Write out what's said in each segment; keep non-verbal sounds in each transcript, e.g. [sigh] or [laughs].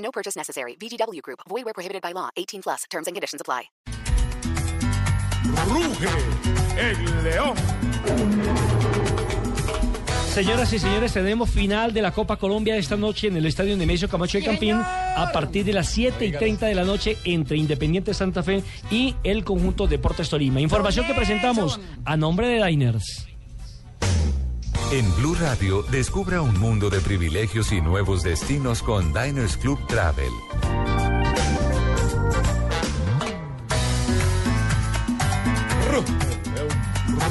No purchase necessary. VGW Group. Void where prohibited by law. 18 plus. Terms and conditions apply. Ruge el león. Señoras y señores, tenemos final de la Copa Colombia esta noche en el Estadio Nemesio Camacho de Campín a partir de las 7 y 30 de la noche entre Independiente Santa Fe y el conjunto Deportes Tolima. Información que presentamos a nombre de Diners. En Blue Radio, descubra un mundo de privilegios y nuevos destinos con Diners Club Travel.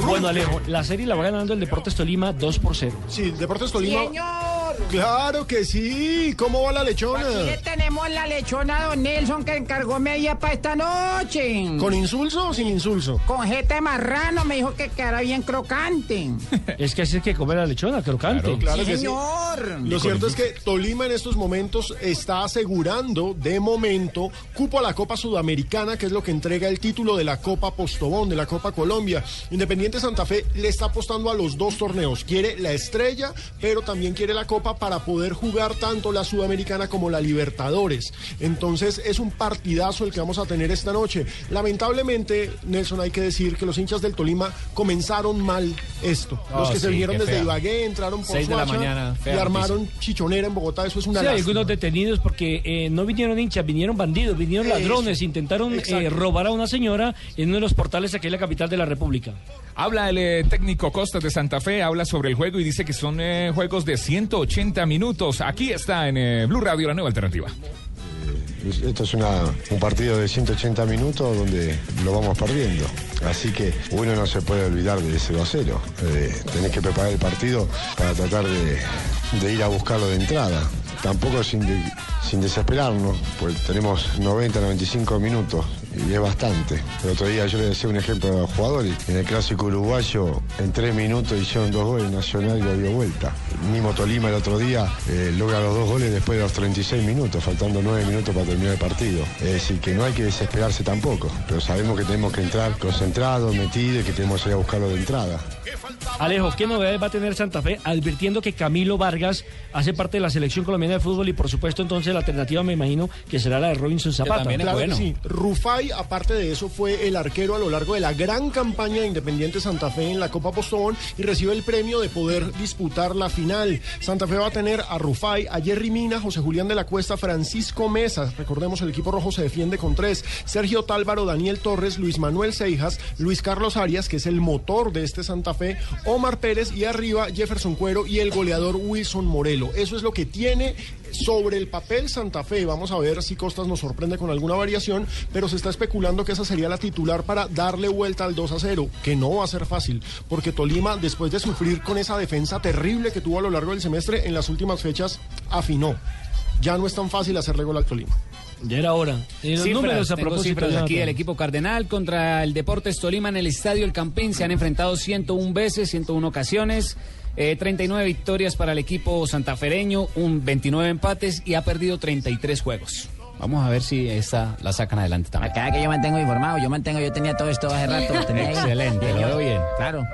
Bueno, Alejo, la serie la va ganando el Deportes Tolima 2 por 0. Sí, Deportes Tolima. Señor. Claro que sí. ¿Cómo va la lechona? Aquí le tenemos la lechona a don Nelson que encargó media para esta noche. ¿Con insulso o sin insulso? Con jeta de marrano me dijo que quedara bien crocante. [laughs] Es que así es que comer la lechona, crocante. Claro Sí, que sí. señor. Lo cierto es que Tolima en estos momentos está asegurando de momento cupo a la Copa Sudamericana, que es lo que entrega el título de la Copa Postobón, de la Copa Colombia. Independiente Santa Fe le está apostando a los dos torneos. Quiere la estrella, pero también quiere la Copa para poder jugar tanto la Sudamericana como la Libertadores. Entonces es un partidazo el que vamos a tener esta noche. Lamentablemente, Nelson, hay que decir que los hinchas del Tolima comenzaron mal esto. Los Oh, que se sí, vinieron desde fea. Ibagué, entraron por Seis de la Suacha mañana, y armaron chichonera en Bogotá. Eso es una Sí, hay algunos detenidos porque eh, no vinieron hinchas, vinieron bandidos, vinieron Eso. ladrones, intentaron eh, robar a una señora en uno de los portales aquí en la capital de la República. Habla el eh, técnico Costas de Santa Fe, habla sobre el juego y dice que son eh, juegos de 180 minutos. Aquí está en eh, Blue Radio, la nueva alternativa. Esto es un partido de 180 minutos donde lo vamos perdiendo. Así que uno no se puede olvidar de 0 a 0. Eh, tenés que preparar el partido para tratar de, ir a buscarlo de entrada. Tampoco sin, de- sin desesperarnos, pues tenemos 90, 95 minutos y es bastante. El otro día yo le decía un ejemplo a los jugadores. En el clásico uruguayo, en tres minutos hicieron dos goles, Nacional lo dio vuelta. Mismo Tolima el otro día eh, logra los dos goles después de los 36 minutos, faltando 9 minutos para terminar el partido. Es decir, que no hay que desesperarse tampoco, pero sabemos que tenemos que entrar concentrados, metidos y que tenemos que ir a buscarlo de entrada. Alejo, ¿qué novedades va a tener Santa Fe? Advirtiendo que Camilo Vargas hace parte de la selección colombiana de fútbol y por supuesto entonces la alternativa me imagino que será la de Robinson Zapata. también es Claro que bueno. sí. Rufai, aparte de eso, fue el arquero a lo largo de la gran campaña de Independiente Santa Fe en la Copa Postobón y recibe el premio de poder disputar la final. Santa Fe va a tener a Rufai, a Jerry Mina, José Julián de la Cuesta, Francisco Mesa. Recordemos, el equipo rojo se defiende con tres. Sergio Tálvaro, Daniel Torres, Luis Manuel Seijas, Luis Carlos Arias, que es el motor de este Santa Fe, Omar Pérez y arriba Jefferson Cuero y el goleador Wilson Morelo. Eso es lo que tiene sobre el papel Santa Fe. Vamos a ver si Costas nos sorprende con alguna variación, pero se está especulando que esa sería la titular para darle vuelta al 2 a 0, que no va a ser fácil, porque Tolima, después de sufrir con esa defensa terrible que tuvo a lo largo del semestre, en las últimas fechas afinó. Ya no es tan fácil hacerle gol al Tolima. Ya era hora. Eh, los números a propósito. aquí del equipo Cardenal contra el Deportes Tolima en el Estadio El Campín. Se han enfrentado 101 veces, 101 ocasiones. Eh, 39 victorias para el equipo santafereño, un 29 empates y ha perdido 33 juegos. Vamos a ver si esta la sacan adelante también. Acá que yo mantengo informado, yo mantengo, yo tenía todo esto hace rato. Excelente, lo veo bien. Claro.